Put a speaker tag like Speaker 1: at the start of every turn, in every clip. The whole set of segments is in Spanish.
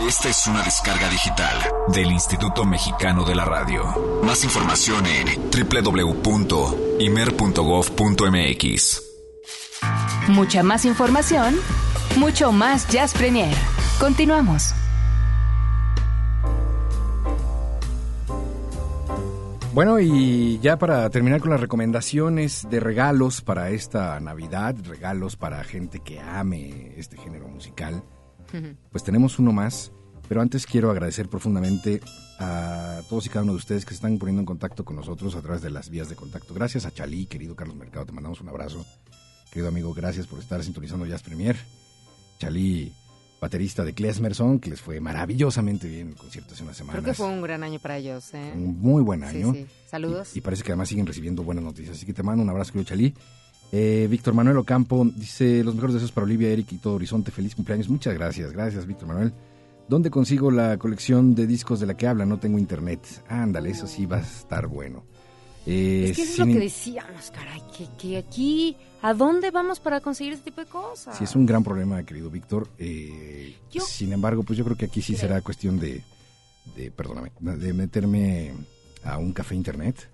Speaker 1: Esta es una descarga digital del Instituto Mexicano de la Radio. Más información en www.imer.gov.mx.
Speaker 2: Mucha más información, mucho más Jazz Premier. Continuamos.
Speaker 3: Bueno, y ya para terminar con las recomendaciones de regalos para esta Navidad, regalos para gente que ame este género musical, pues tenemos uno más. Pero antes quiero agradecer profundamente a todos y cada uno de ustedes que se están poniendo en contacto con nosotros a través de las vías de contacto. Gracias a Chalí, querido Carlos Mercado, te mandamos un abrazo. Querido amigo, gracias por estar sintonizando Jazz Premier. Chalí baterista de Klesmerson, que les fue maravillosamente bien el concierto hace unas semanas.
Speaker 4: Creo que fue un gran año para ellos. ¿eh?
Speaker 3: Un muy buen año.
Speaker 4: Sí, sí. Saludos.
Speaker 3: Y, y, parece que además siguen recibiendo buenas noticias. Así que te mando un abrazo, querido Chalí. Eh, Víctor Manuel Ocampo dice, los mejores deseos para Olivia, Eric y todo Horizonte. Feliz cumpleaños. Muchas gracias. Gracias, Víctor Manuel. ¿Dónde consigo la colección de discos de la que habla? No tengo internet. Ándale, eso sí va a estar bueno.
Speaker 4: Eh, es que eso es lo que decíamos, caray, que, que, aquí, ¿a dónde vamos para conseguir este tipo de cosas?
Speaker 3: Sí, es un gran problema, querido Víctor. Eh, sin embargo, pues yo creo que aquí sí será cuestión de, de, perdóname, de meterme a un café internet,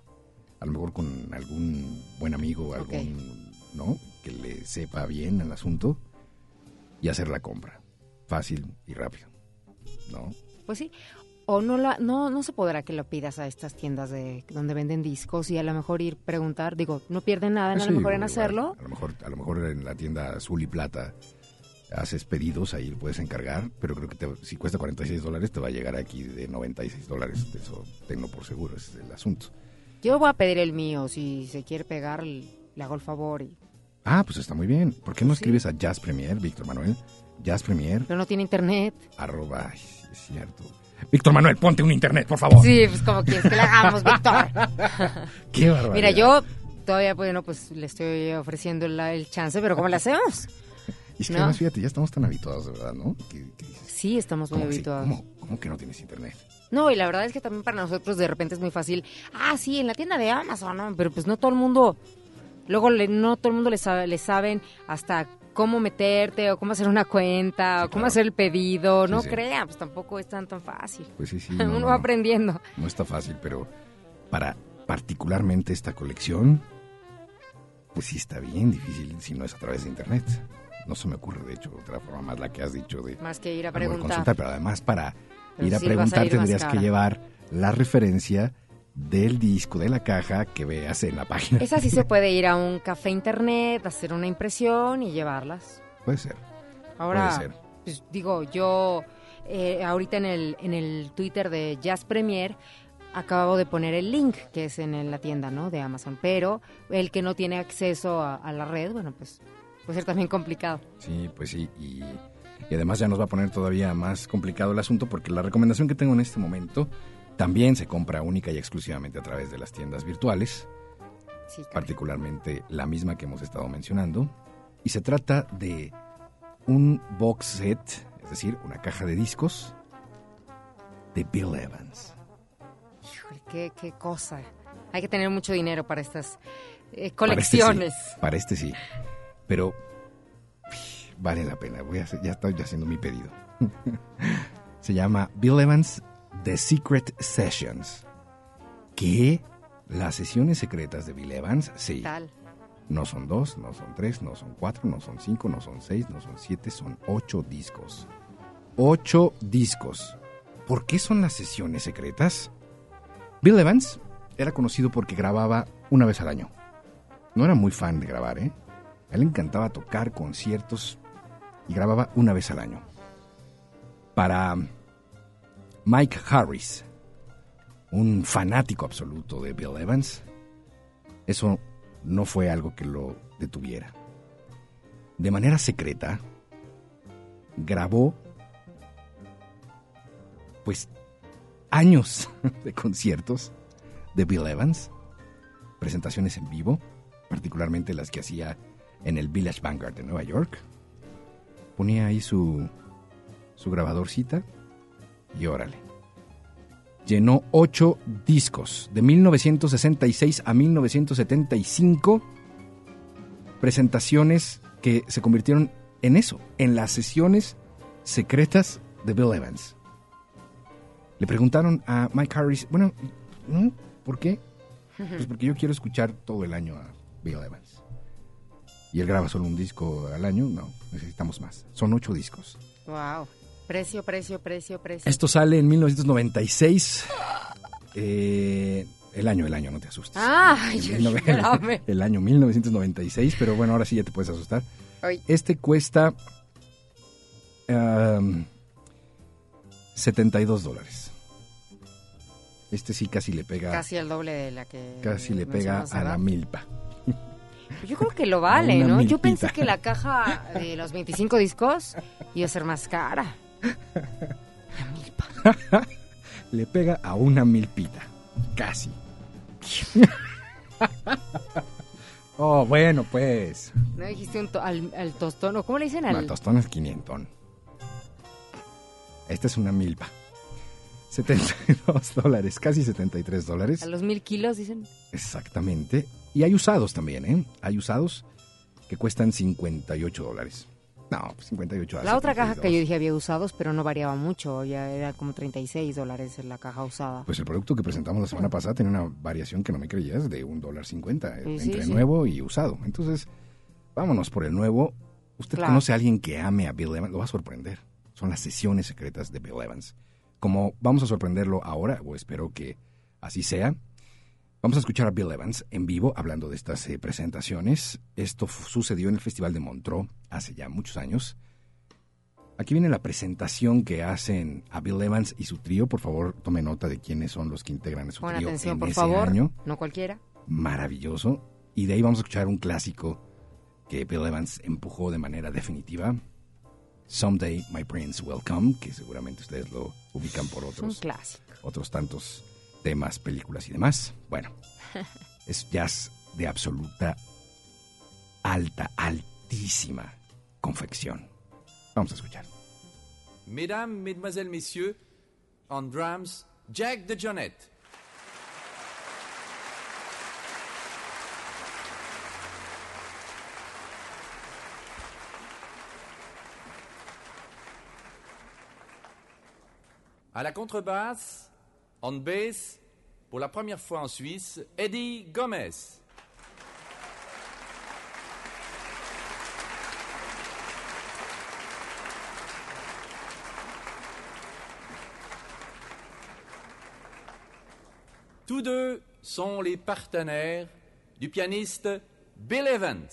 Speaker 3: a lo mejor con algún buen amigo, algún, okay. ¿No? Que le sepa bien el asunto y hacer la compra. Fácil y rápido, ¿no?
Speaker 4: Pues sí o no la no no se podrá que lo pidas a estas tiendas de donde venden discos y a lo mejor ir preguntar digo no pierden nada
Speaker 3: sí,
Speaker 4: a lo mejor en hacerlo
Speaker 3: a lo mejor a lo mejor en la tienda azul y plata haces pedidos ahí puedes encargar pero creo que te, si cuesta 46 dólares te va a llegar aquí de 96 dólares eso tengo por seguro ese es el asunto
Speaker 4: yo voy a pedir el mío si se quiere pegar le hago el favor y
Speaker 3: ah pues está muy bien ¿por qué no escribes a Jazz Premier Víctor Manuel Jazz Premier
Speaker 4: pero no tiene internet
Speaker 3: arroba es cierto Víctor Manuel, ponte un internet, por favor.
Speaker 4: Sí, pues como quieres que le hagamos, Víctor.
Speaker 3: Qué barbaridad.
Speaker 4: Mira, yo todavía, bueno, pues le estoy ofreciendo la, el chance, pero ¿cómo le hacemos?
Speaker 3: Y es que ¿No? además, fíjate, ya estamos tan habituados, de verdad, ¿no? ¿Qué, qué dices?
Speaker 4: Sí, estamos muy habituados.
Speaker 3: ¿cómo, ¿Cómo que no tienes internet?
Speaker 4: No, y la verdad es que también para nosotros de repente es muy fácil. Ah, sí, en la tienda de Amazon, ¿no? Pero pues no todo el mundo... Luego le, no todo el mundo le, sabe, le saben hasta cómo meterte o cómo hacer una cuenta sí, o cómo claro. hacer el pedido. Sí, no sí. crean, pues tampoco es tan tan fácil.
Speaker 3: Pues sí, sí.
Speaker 4: Uno
Speaker 3: no, no,
Speaker 4: va aprendiendo.
Speaker 3: No está fácil, pero para particularmente esta colección, pues sí está bien difícil si no es a través de internet. No se me ocurre, de hecho, otra forma más la que has dicho de...
Speaker 4: Más que ir a preguntar.
Speaker 3: Pero además para pero ir a preguntar a ir tendrías que llevar la referencia del disco, de la caja que veas en la página.
Speaker 4: Esa sí se puede ir a un café internet, hacer una impresión y llevarlas.
Speaker 3: Puede ser.
Speaker 4: Ahora,
Speaker 3: puede ser.
Speaker 4: Pues, digo, yo eh, ahorita en el, en el Twitter de Jazz Premier acabo de poner el link que es en la tienda, ¿no? De Amazon, pero el que no tiene acceso a, a la red, bueno, pues puede ser también complicado.
Speaker 3: Sí, pues sí, y, y además ya nos va a poner todavía más complicado el asunto porque la recomendación que tengo en este momento también se compra única y exclusivamente a través de las tiendas virtuales,
Speaker 4: sí,
Speaker 3: particularmente la misma que hemos estado mencionando. Y se trata de un box set, es decir, una caja de discos de Bill Evans.
Speaker 4: Híjole, qué, qué cosa. Hay que tener mucho dinero para estas eh, colecciones.
Speaker 3: Para este, sí, para este sí. Pero vale la pena. Voy a hacer, ya estoy haciendo mi pedido. se llama Bill Evans The Secret Sessions. ¿Qué? Las sesiones secretas de Bill Evans, sí.
Speaker 4: Tal.
Speaker 3: No son dos, no son tres, no son cuatro, no son cinco, no son seis, no son siete, son ocho discos. Ocho discos. ¿Por qué son las sesiones secretas? Bill Evans era conocido porque grababa una vez al año. No era muy fan de grabar, ¿eh? A él le encantaba tocar conciertos y grababa una vez al año. Para Mike Harris, un fanático absoluto de Bill Evans, eso no fue algo que lo detuviera. De manera secreta, grabó pues años de conciertos de Bill Evans, presentaciones en vivo, particularmente las que hacía en el Village Vanguard de Nueva York. Ponía ahí su, su grabadorcita y órale. Llenó ocho discos de 1966 a 1975, presentaciones que se convirtieron en eso, en las sesiones secretas de Bill Evans. Le preguntaron a Mike Harris, bueno, ¿no? ¿por qué? Pues porque yo quiero escuchar todo el año a Bill Evans. Y él graba solo un disco al año, no, necesitamos más. Son ocho discos.
Speaker 4: Wow. Precio, precio, precio, precio.
Speaker 3: Esto sale en 1996. Eh, el año, el año, no te asustes.
Speaker 4: Ay,
Speaker 3: el, el- el año 1996, pero bueno, ahora sí ya te puedes asustar.
Speaker 4: Ay.
Speaker 3: Este cuesta um, 72 dólares. Este sí casi le pega, casi,
Speaker 4: Casi el doble de la que.
Speaker 3: le pega a la milpa.
Speaker 4: Yo creo que lo vale, ¿no? Yo pensé que la caja de los 25 discos iba a ser más cara. La milpa.
Speaker 3: Le pega a una milpita. Casi. oh, bueno, pues.
Speaker 4: ¿No dijiste un to- al, al tostón? ¿O cómo le dicen al...?
Speaker 3: La tostón es 500. Esta es una milpa. 72 dólares, casi 73 dólares.
Speaker 4: A los mil kilos, dicen.
Speaker 3: Exactamente. Y hay usados también, ¿eh? Hay usados que cuestan 58 dólares. No, pues 58 a
Speaker 4: La otra caja que yo
Speaker 3: 72.
Speaker 4: dije había usados, pero no variaba mucho. Ya era como 36 dólares en la caja usada.
Speaker 3: Pues el producto que presentamos la semana pasada tenía una variación que no me creías de un dólar 50
Speaker 4: Sí, sí,
Speaker 3: entre
Speaker 4: sí.
Speaker 3: nuevo y usado. Entonces, vámonos por el nuevo. Usted
Speaker 4: Claro.
Speaker 3: conoce a alguien que ame a Bill Evans, lo va a sorprender. Son las sesiones secretas de Bill Evans. Como vamos a sorprenderlo ahora, o espero que así sea, vamos a escuchar a Bill Evans en vivo hablando de estas eh, presentaciones. Esto sucedió en el Festival de Montreux hace ya muchos años. Aquí viene la presentación que hacen a Bill Evans y su trío. Por favor, tome nota de quiénes son los que integran su trío
Speaker 4: atención,
Speaker 3: en
Speaker 4: por
Speaker 3: ese
Speaker 4: favor.
Speaker 3: año.
Speaker 4: No cualquiera.
Speaker 3: Maravilloso. Y de ahí vamos a escuchar un clásico que Bill Evans empujó de manera definitiva. Someday My Prince Will Come, que seguramente ustedes lo ubican por
Speaker 4: Es un
Speaker 3: otros,
Speaker 4: clásico.
Speaker 3: otros tantos temas, películas y demás. Bueno, es jazz de absoluta, alta, altísima confección. Vamos a escuchar.
Speaker 5: Mesdames, Mesdemoiselles, Messieurs, on drums, Jack de Jonette. À la contrebasse, on bass, pour la première fois en Suisse, Eddie Gomez. Tous deux sont les partenaires du pianiste Bill Evans.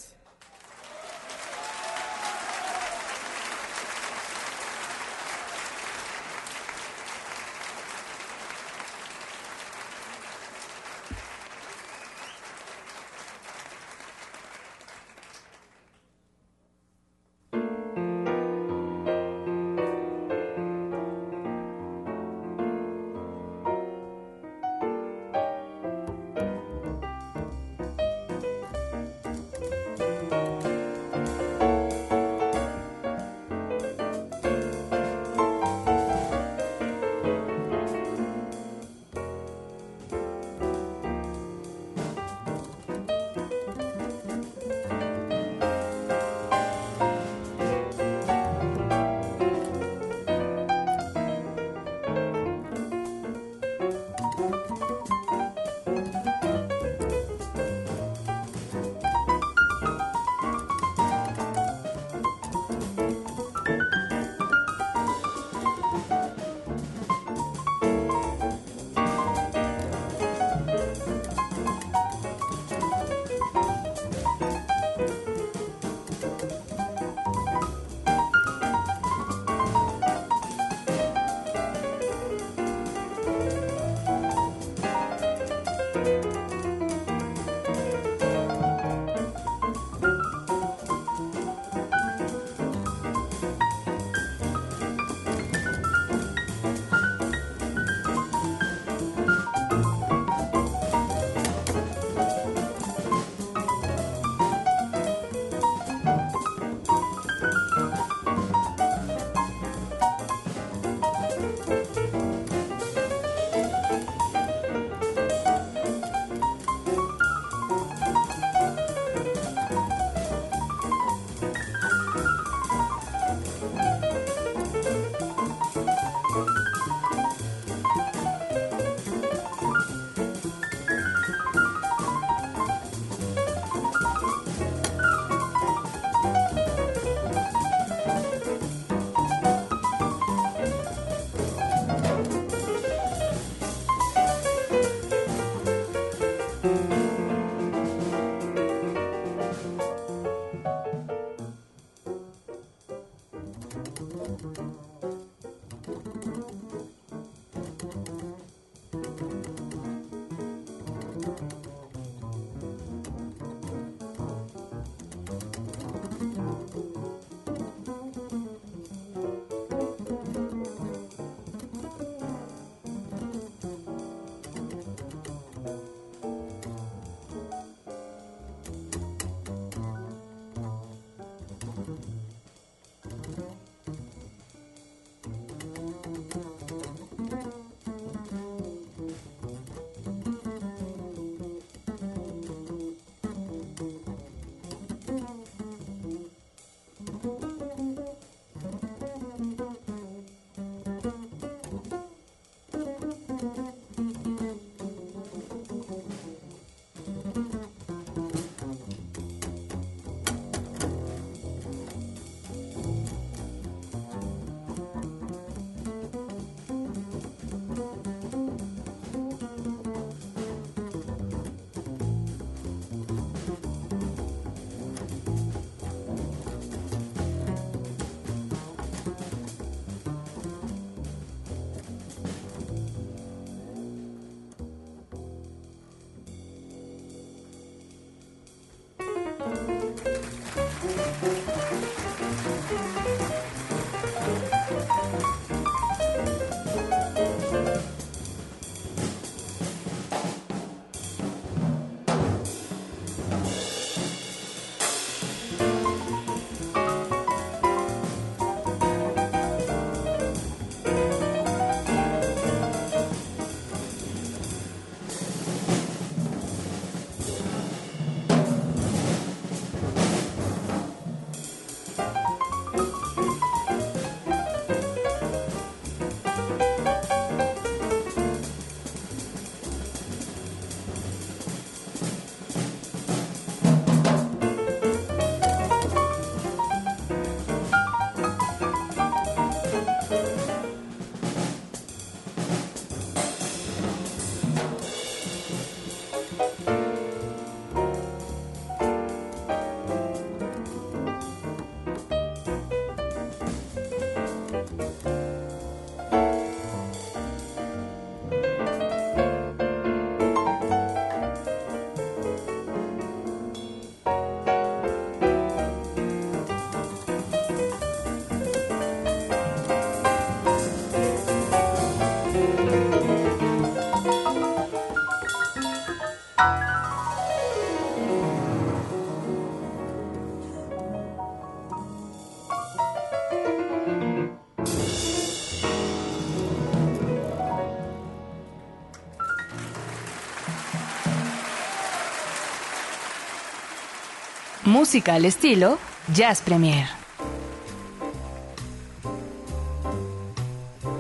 Speaker 2: Música al estilo Jazz Premier.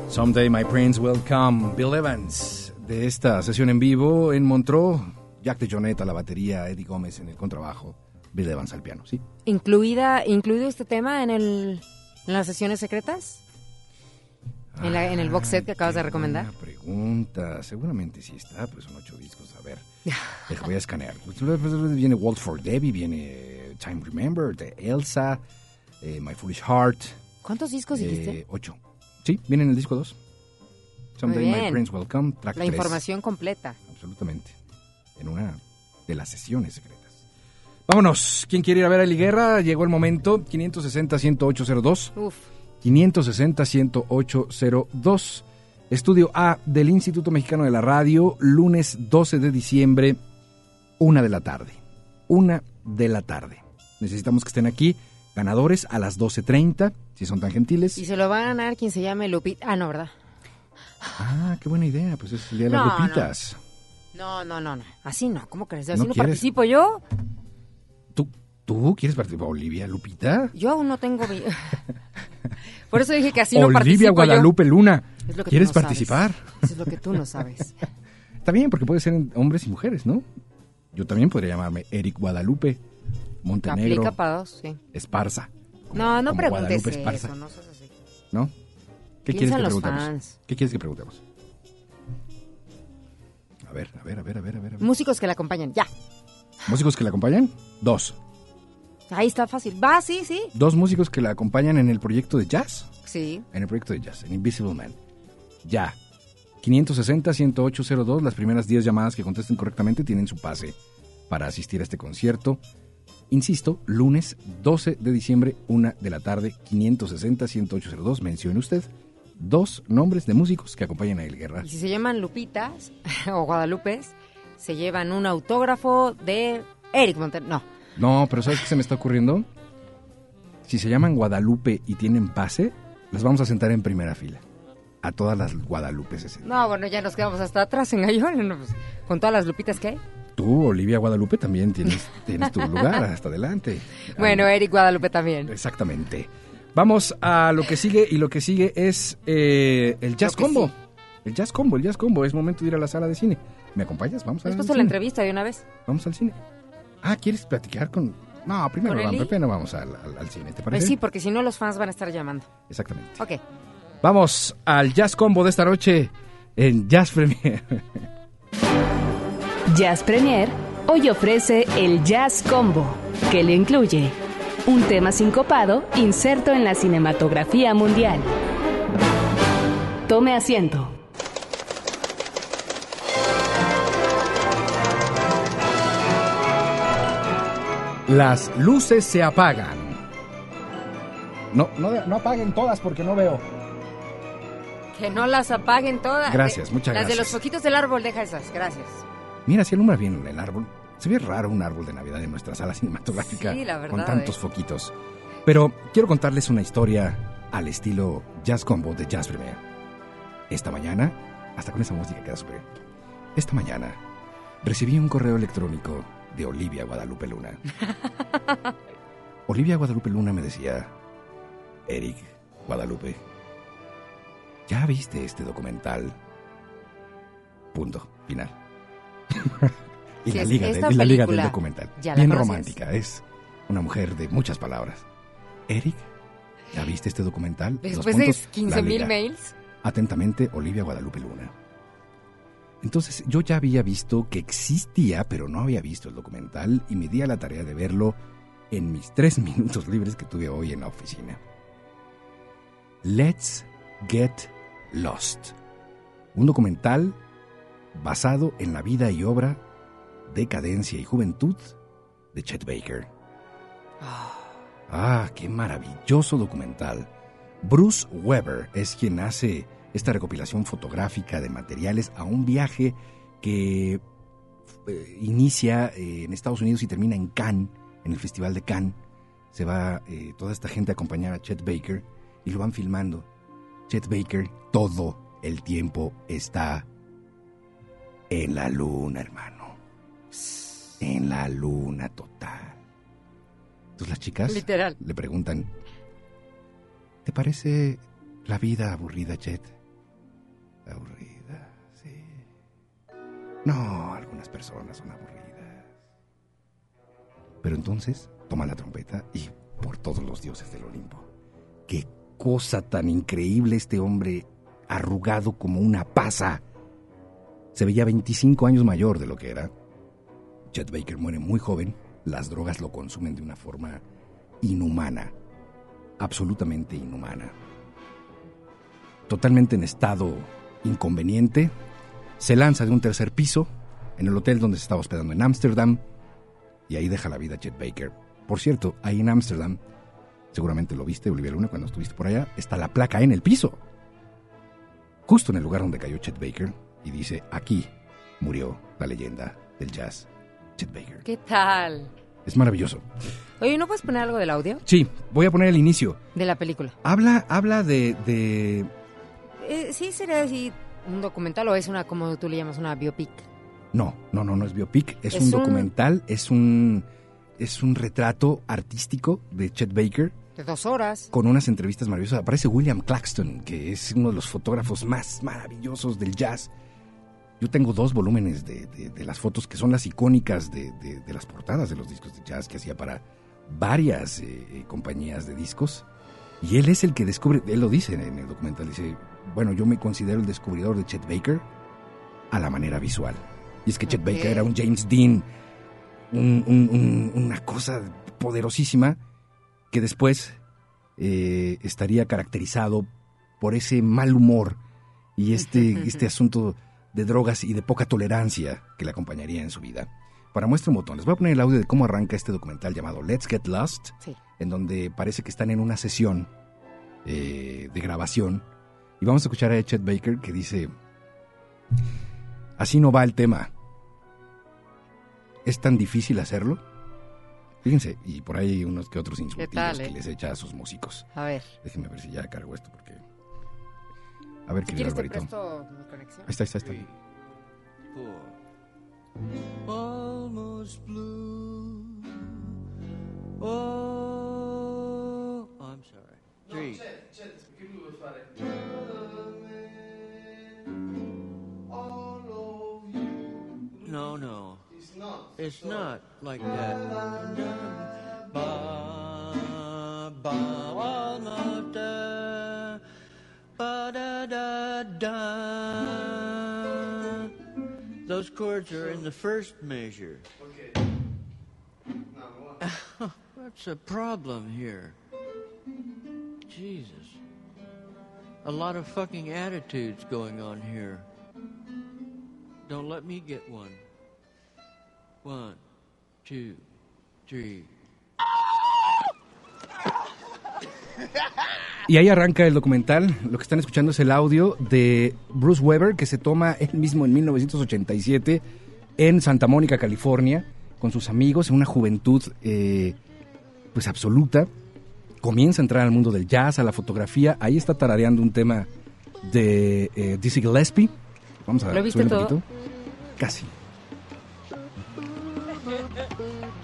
Speaker 3: Someday My Prince Will Come, Bill Evans, de esta sesión en vivo en Montreux, Jack de Jonetta a la batería, Eddie Gómez en el contrabajo, Bill Evans al piano, ¿sí?
Speaker 4: Incluida, ¿Incluido este tema en, el, en las sesiones secretas? ¿En, la- en el box set que acabas de recomendar?
Speaker 3: buena pregunta, seguramente sí está, pues son ocho discos, a ver, deja, voy a escanear. Pues, luego Viene Walt for Debbie, viene Time Remember, de Elsa, eh, My Foolish Heart,
Speaker 4: ¿Cuántos discos dijiste?
Speaker 3: eh, ocho. Sí, viene en el disco 2. Someday My
Speaker 4: bien.
Speaker 3: Prince Will Come, track
Speaker 4: La
Speaker 3: tres.
Speaker 4: información completa.
Speaker 3: Absolutamente. En una de las sesiones secretas. Vámonos. ¿Quién quiere ir a ver a Eli Guerra? Llegó el momento. 560-10802.
Speaker 4: Uf.
Speaker 3: 560-10802. Estudio A del Instituto Mexicano de la Radio, lunes 12 de diciembre, una de la tarde. Una de la tarde. Necesitamos que estén aquí. Ganadores a las 12.30, si son tan gentiles.
Speaker 4: Y se lo va a ganar quien se llame Lupita. Ah, no, ¿verdad?
Speaker 3: Ah, qué buena idea. Pues es el día de las lupitas.
Speaker 4: No, no, no, no. Así no. ¿Cómo crees? Así
Speaker 3: ¿No
Speaker 4: participo yo.
Speaker 3: ¿Tú, ¿Tú quieres participar, Olivia Lupita?
Speaker 4: Yo aún no tengo... Por eso dije que así no
Speaker 3: Olivia
Speaker 4: participo yo.
Speaker 3: Guadalupe Luna. ¿Quieres
Speaker 4: no sabes.
Speaker 3: participar?
Speaker 4: Eso es lo que tú no sabes.
Speaker 3: Está bien, porque puede ser hombres y mujeres, ¿no? Yo también podría llamarme Eric Guadalupe Montenegro
Speaker 4: Aplica para dos, sí.
Speaker 3: Esparza. como-
Speaker 4: No, no preguntes eso, no seas así.
Speaker 3: ¿no? ¿Qué
Speaker 4: Piensa
Speaker 3: quieres que
Speaker 4: los
Speaker 3: preguntemos?
Speaker 4: fans.
Speaker 3: ¿Qué quieres que preguntemos? A ver, a ver, a ver, a ver. a ver.
Speaker 4: Músicos que la acompañan, ya.
Speaker 3: ¿Músicos que la acompañan? Dos.
Speaker 4: Ahí está fácil. Va, sí, sí.
Speaker 3: Dos músicos que la acompañan en el proyecto de jazz.
Speaker 4: Sí.
Speaker 3: En el proyecto de jazz, en Invisible Man. Ya. 560-10802, las primeras 10 llamadas que contesten correctamente tienen su pase para asistir a este concierto. Insisto, lunes 12 de diciembre, 1 de la tarde, 560-10802. Mencione usted dos nombres de músicos que acompañan a El Guerra.
Speaker 4: Y si se llaman Lupitas o Guadalupes, se llevan un autógrafo de Eric Monten... No.
Speaker 3: No, pero ¿sabes qué se me está ocurriendo? Si se llaman Guadalupe y tienen pase, las vamos a sentar en primera fila. A todas las Guadalupes ese día.
Speaker 4: No, bueno, ya nos quedamos hasta atrás en Gallón, no, pues, con todas las Lupitas que hay.
Speaker 3: Tú, Olivia Guadalupe, también tienes, tienes tu lugar hasta adelante.
Speaker 4: Bueno, Eric Guadalupe también.
Speaker 3: Exactamente. Vamos a lo que sigue y lo que sigue es eh, el Jazz Combo.
Speaker 4: sí.
Speaker 3: El Jazz Combo, el Jazz Combo. Es momento de ir a la sala de cine. ¿Me acompañas? Vamos a
Speaker 4: ¿Has puesto la
Speaker 3: cine.
Speaker 4: entrevista de una vez?
Speaker 3: Vamos al cine. Ah, ¿quieres platicar con...? No, primero,
Speaker 4: ¿Con?
Speaker 3: Pepe, no vamos al, al- al cine, ¿te
Speaker 4: Pues sí, porque si no los fans van a estar llamando.
Speaker 3: Exactamente.
Speaker 4: Ok.
Speaker 3: Vamos al Jazz Combo de esta noche en Jazz Premier.
Speaker 2: Jazz Premier hoy ofrece el Jazz Combo, que le incluye un tema sincopado inserto en la cinematografía mundial. Tome asiento.
Speaker 3: Las luces se apagan. No, no, no apaguen todas porque no veo.
Speaker 4: Que no las apaguen todas.
Speaker 3: Gracias, muchas
Speaker 4: Las de
Speaker 3: gracias.
Speaker 4: los foquitos del árbol, deja esas. Gracias.
Speaker 3: Mira, si alumbra bien el árbol. Se ve raro un árbol de Navidad en nuestra sala cinematográfica
Speaker 4: Sí, la verdad,
Speaker 3: con tantos
Speaker 4: eh.
Speaker 3: foquitos. Pero quiero contarles una historia al estilo Jazz Combo de Jazz Premier. Esta mañana, hasta con esa música queda súper. Esta mañana recibí un correo electrónico de Olivia Guadalupe Luna. Olivia Guadalupe Luna me decía, Eric Guadalupe, ¿ya viste este documental? Punto, final. y,
Speaker 4: Sí,
Speaker 3: la liga, de-
Speaker 4: esta
Speaker 3: y la liga del documental.
Speaker 4: ¿ya la
Speaker 3: Bien romántica, es una mujer de muchas palabras. Eric, ¿ya viste este documental?
Speaker 4: Después de
Speaker 3: puntos,
Speaker 4: 15
Speaker 3: la
Speaker 4: mil
Speaker 3: liga.
Speaker 4: mails.
Speaker 3: Atentamente, Olivia Guadalupe Luna. Entonces, yo ya había visto que existía, pero no había visto el documental y me di a la tarea de verlo en mis tres minutos libres que tuve hoy en la oficina. Let's Get Lost. Un documental basado en la vida y obra, decadencia y juventud de Chet Baker. Ah, qué maravilloso documental. Bruce Weber es quien hace esta recopilación fotográfica de materiales a un viaje que eh, inicia eh, en Estados Unidos y termina en Cannes, en el Festival de Cannes. Se va eh, toda esta gente a acompañar a Chet Baker y lo van filmando. Chet Baker todo el tiempo está en la luna, hermano. En la luna total. Entonces las chicas
Speaker 4: Literal.
Speaker 3: le preguntan, ¿te parece la vida aburrida, Chet? Aburrida, sí. No, algunas personas son aburridas. Pero entonces toma la trompeta y por todos los dioses del Olimpo. Qué cosa tan increíble este hombre arrugado como una pasa. Se veía 25 años mayor de lo que era. Chet Baker muere muy joven. Las drogas lo consumen de una forma inhumana. Absolutamente inhumana. Totalmente en estado inconveniente. Se lanza de un tercer piso en el hotel donde se estaba hospedando en Ámsterdam. Y ahí deja la vida Chet Baker. Por cierto, ahí en Ámsterdam, seguramente lo viste, Olivia Luna, cuando estuviste por allá, está la placa en el piso. Justo en el lugar donde cayó Chet Baker. Y dice, aquí murió la leyenda del jazz, Chet Baker.
Speaker 4: ¿Qué tal?
Speaker 3: Es maravilloso.
Speaker 4: Oye, ¿no puedes poner algo del audio?
Speaker 3: Sí, voy a poner el inicio.
Speaker 4: De la película.
Speaker 3: Habla, habla de, de
Speaker 4: Eh, sí, sería así un documental o es una, como tú le llamas, una biopic.
Speaker 3: No, no, no, no es biopic, es,
Speaker 4: Es
Speaker 3: un
Speaker 4: un-
Speaker 3: documental, es un es un retrato artístico de Chet Baker
Speaker 4: De dos horas.
Speaker 3: con unas entrevistas maravillosas. Aparece William Claxton, que es uno de los fotógrafos más maravillosos del jazz. Yo tengo dos volúmenes de, de- de las fotos que son las icónicas de, de- de las portadas de los discos de jazz que hacía para varias eh, eh, compañías de discos. Y él es el que descubre, él lo dice en el documental, dice, bueno, yo me considero el descubridor de Chet Baker a la manera visual. Y es que Chet. Baker era un James Dean, un- un- un- una cosa poderosísima que después eh, estaría caracterizado por ese mal humor y este, este asunto de drogas y de poca tolerancia que le acompañaría en su vida. Para muestra un botón, les voy a poner el audio de cómo arranca este documental llamado Let's Get Lost,
Speaker 4: Sí.
Speaker 3: en donde parece que están en una sesión eh, de grabación. Y vamos a escuchar a Chet Baker que dice, así no va el tema. ¿Es tan difícil hacerlo? Fíjense, y por ahí hay unos que otros insultillos
Speaker 4: tal,
Speaker 3: que
Speaker 4: eh?
Speaker 3: les echa a sus músicos.
Speaker 4: A ver.
Speaker 3: Déjenme ver si ya cargo esto porque... A ver,
Speaker 4: Si
Speaker 3: querido
Speaker 4: quieres te
Speaker 3: Alvarito.
Speaker 4: presto mi conexión.
Speaker 3: Ahí está, ahí está, ahí está.
Speaker 6: Almost blue. Oh. Three. No, no. It's not. It's not like that. Ba, ba, almost, uh, ba, da, da, da. Those chords are in the first measure. What's the problem here? Jesus. A lot of fucking attitudes going on here. Don't let me get one. One, two, three.
Speaker 3: Y ahí arranca el documental. Lo que están escuchando es el audio de Bruce Weber, que se toma él mismo en 1987 en Santa Mónica, California, con sus amigos, en una juventud eh, pues absoluta. Comienza a entrar al mundo del jazz, a la fotografía. Ahí está tarareando un tema de eh, Dizzy Gillespie. Vamos a
Speaker 4: ¿Lo viste
Speaker 3: subir un
Speaker 4: todo?
Speaker 3: poquito. Casi.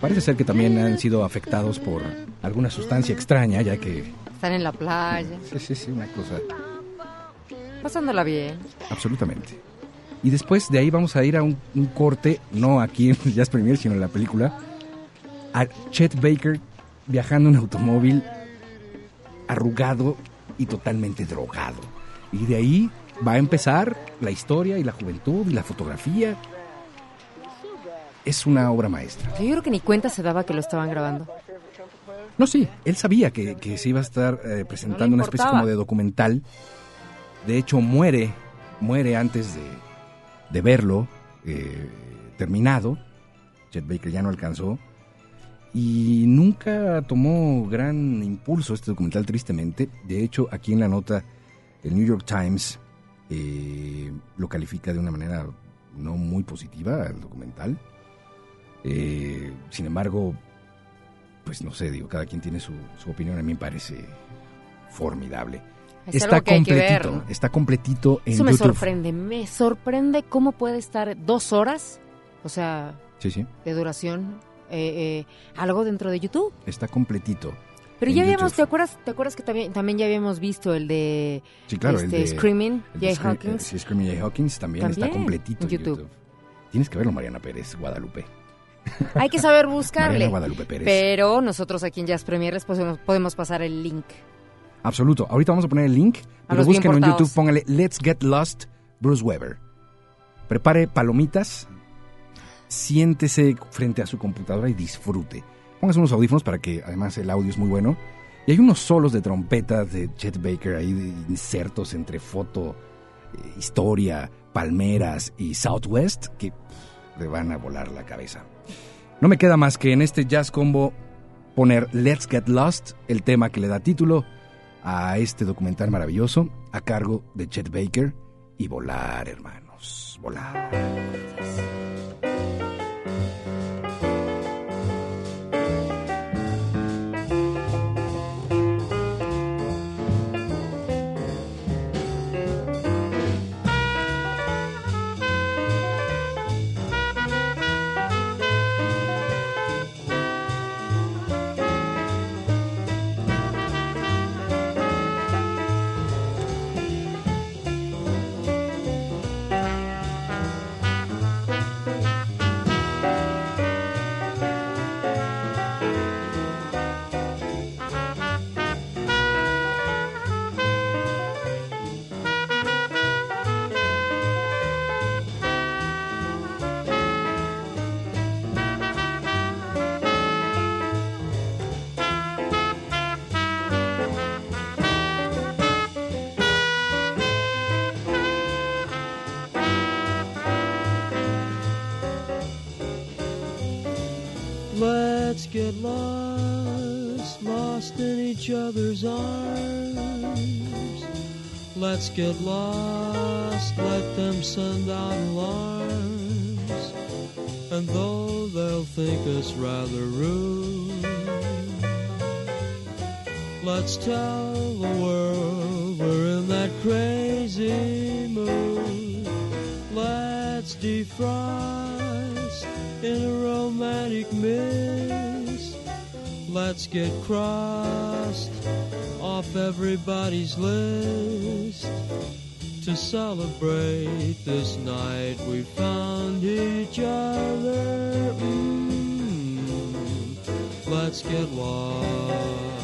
Speaker 3: Parece ser que también han sido afectados por alguna sustancia extraña, ya que...
Speaker 4: Están en la playa.
Speaker 3: Sí, sí, sí, una cosa...
Speaker 4: Pasándola bien.
Speaker 3: Absolutamente. Y después de ahí vamos a ir a un, un corte, no aquí en Jazz Premier, sino en la película, a Chet Baker viajando en automóvil, arrugado y totalmente drogado. Y de ahí va a empezar la historia y la juventud y la fotografía. Es una obra maestra.
Speaker 4: Yo creo que ni cuenta se daba que lo estaban grabando.
Speaker 3: No, sí, él sabía que, que se iba a estar eh, presentando
Speaker 4: No
Speaker 3: una especie como de documental. De hecho, muere, muere antes de, de verlo eh, terminado. Chet Baker ya no alcanzó. Y nunca tomó gran impulso este documental, tristemente. De hecho, aquí en la nota, el New York Times eh, lo califica de una manera no muy positiva al documental. Eh, sin embargo, pues no sé, digo, cada quien tiene su, su opinión. A mí me parece formidable.
Speaker 4: Es
Speaker 3: está
Speaker 4: algo que hay que ver,
Speaker 3: completito, está completito en
Speaker 4: Eso me
Speaker 3: YouTube.
Speaker 4: sorprende. Me sorprende cómo puede estar dos horas, o sea,
Speaker 3: Sí, sí.
Speaker 4: de duración, eh, eh, algo dentro de YouTube.
Speaker 3: Está completito.
Speaker 4: Pero ya habíamos,
Speaker 3: YouTube.
Speaker 4: ¿te acuerdas, ¿te acuerdas que también, también ya habíamos visto el de
Speaker 3: Sí, claro, el
Speaker 4: este,
Speaker 3: de-
Speaker 4: Screaming,
Speaker 3: el de
Speaker 4: Jay
Speaker 3: Scre-
Speaker 4: Hawkins?
Speaker 3: eh, sí, Screaming Jay Hawkins también, está
Speaker 4: También,
Speaker 3: completito en YouTube.
Speaker 4: YouTube.
Speaker 3: Tienes que verlo, Mariana Pérez, Guadalupe.
Speaker 4: Hay que saber buscarle.
Speaker 3: Guadalupe Pérez.
Speaker 4: Pero nosotros aquí en Jazz Premier les podemos, podemos pasar el link.
Speaker 3: Absoluto. Ahorita vamos a poner el link, pero búsquenlo en. YouTube, póngale Let's Get Lost Bruce Weber. Prepare palomitas, siéntese frente a su computadora y disfrute. Póngase unos audífonos para que además el audio es muy bueno. Y hay unos solos de trompeta de Chet Baker ahí, insertos entre foto, eh, historia, palmeras y Southwest que le van a volar la cabeza. No me queda más que en este jazz combo poner Let's Get Lost, el tema que le da título a este documental maravilloso a cargo de Chet Baker y volar, hermanos, volar.
Speaker 6: Get lost, let them send out alarms. And though they'll think us rather rude, let's tell the world we're in that crazy mood. Let's defrost in a romantic mist. Let's get crossed off everybody's list. To celebrate this night we found each other. Mm, let's get lost.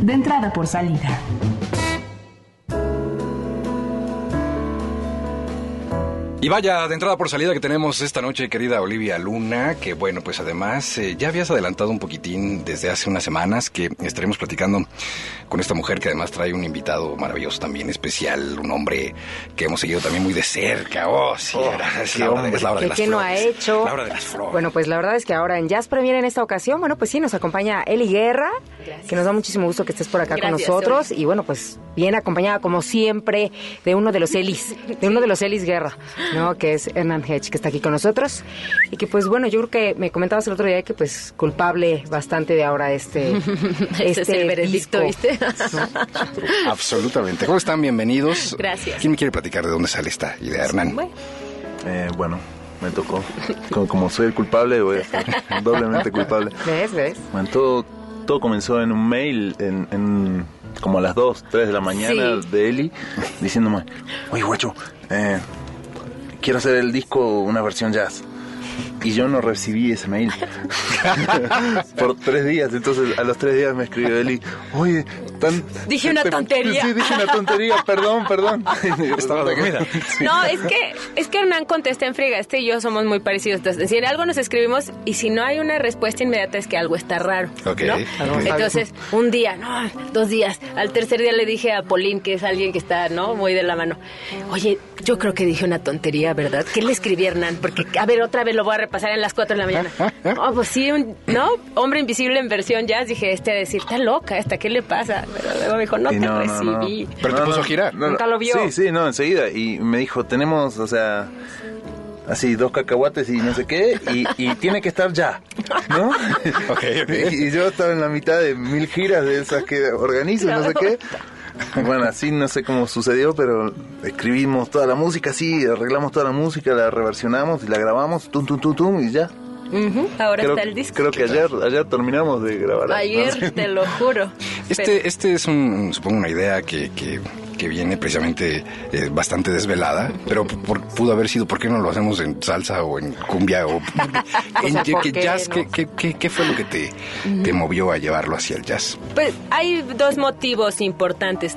Speaker 2: de entrada por salida.
Speaker 3: Y vaya, de entrada por salida que tenemos esta noche, querida Olivia Luna, que bueno, pues además eh, ya habías adelantado un poquitín desde hace unas semanas que estaremos platicando con esta mujer que además trae un invitado maravilloso también especial, un hombre que hemos seguido también muy de cerca. Oh, sí, era- es, la hora de, es la hora de
Speaker 4: ¿Qué,
Speaker 3: las
Speaker 4: qué no ha hecho?
Speaker 3: La hora de las flores.
Speaker 4: Bueno, pues la verdad es que ahora en Jazz Premier en esta ocasión, bueno, pues sí, nos acompaña Eli Guerra, que nos da muchísimo gusto que estés por acá con nosotros. Y bueno, pues bien acompañada como siempre de uno de los Elis, de uno de los Elis Guerra, ¿no? Que es Hernán Hedge, que está aquí con nosotros. Y que pues bueno, yo creo que me comentabas el otro día que pues culpable bastante de ahora este...
Speaker 7: Ese es el veredicto, ¿viste?
Speaker 4: ¿no?
Speaker 3: Absolutamente. ¿Cómo están? Bienvenidos.
Speaker 7: Gracias.
Speaker 3: ¿Quién me quiere platicar de dónde sale esta idea, Hernán?
Speaker 7: Bueno,
Speaker 8: Eh, bueno, me tocó. Como, como soy el culpable, voy a estar doblemente culpable.
Speaker 4: ¿Ves? ¿Ves?
Speaker 8: Bueno, todo, todo comenzó en un mail en, en como a las 2, 3 de la mañana
Speaker 7: Sí.
Speaker 8: de Eli, diciéndome, oye, guacho, eh, quiero hacer el disco una versión jazz. Y yo no recibí ese mail por tres días. Entonces, a los tres días me escribió Eli, oye, tan...
Speaker 7: Dije una
Speaker 8: te-
Speaker 7: tontería.
Speaker 8: Sí, dije una tontería, perdón, perdón.
Speaker 3: Estaba dormida.
Speaker 7: no, es que es que Hernán contesta en friega. Este y yo somos muy parecidos. Entonces, si en algo nos escribimos y si no hay una respuesta inmediata es que algo está raro.
Speaker 3: Ok,
Speaker 7: ¿no? Entonces, un día, no, dos días. Al tercer día le dije a Polín, que es alguien que está, ¿no? Muy de la mano. Oye, yo creo que dije una tontería, ¿verdad? ¿Qué le escribí a Hernán? Porque, a ver, otra vez lo voy a repasar en las cuatro de la mañana. Oh, pues sí, un- ¿no? Hombre invisible en versión jazz. Dije, este a decir, está loca esta, ¿qué le pasa? Pero luego me dijo, no
Speaker 8: Y
Speaker 7: te
Speaker 8: no, no, no.
Speaker 7: recibí.
Speaker 3: Pero te puso a girar.
Speaker 4: Nunca lo vio.
Speaker 8: Sí, sí, no, enseguida. Y me dijo, tenemos, o sea, así dos cacahuates y no sé qué, y, y tiene que estar ya, ¿no?
Speaker 3: Ok, ok.
Speaker 8: Y, y yo estaba en la mitad de mil giras de esas que organizo, no sé qué. Bueno, así no sé cómo sucedió, pero escribimos toda la música, sí, arreglamos toda la música, la reversionamos y la grabamos, tum, tum, tum, tum, y ya.
Speaker 7: Ahora
Speaker 8: creo,
Speaker 7: está el disco.
Speaker 8: Creo que ayer, ayer terminamos de grabar.
Speaker 7: Ayer, te lo juro.
Speaker 3: Este, este es un, supongo, una idea que, que, que viene precisamente eh, bastante desvelada, pero por- pudo haber sido, ¿por qué no lo hacemos en salsa o en cumbia o en
Speaker 4: sea,
Speaker 3: que-
Speaker 4: ¿por
Speaker 3: que
Speaker 4: qué
Speaker 3: jazz?
Speaker 4: no?
Speaker 3: ¿qué, qué, qué- qué fue lo que te, te movió a llevarlo hacia el jazz?
Speaker 7: Pues hay dos motivos importantes.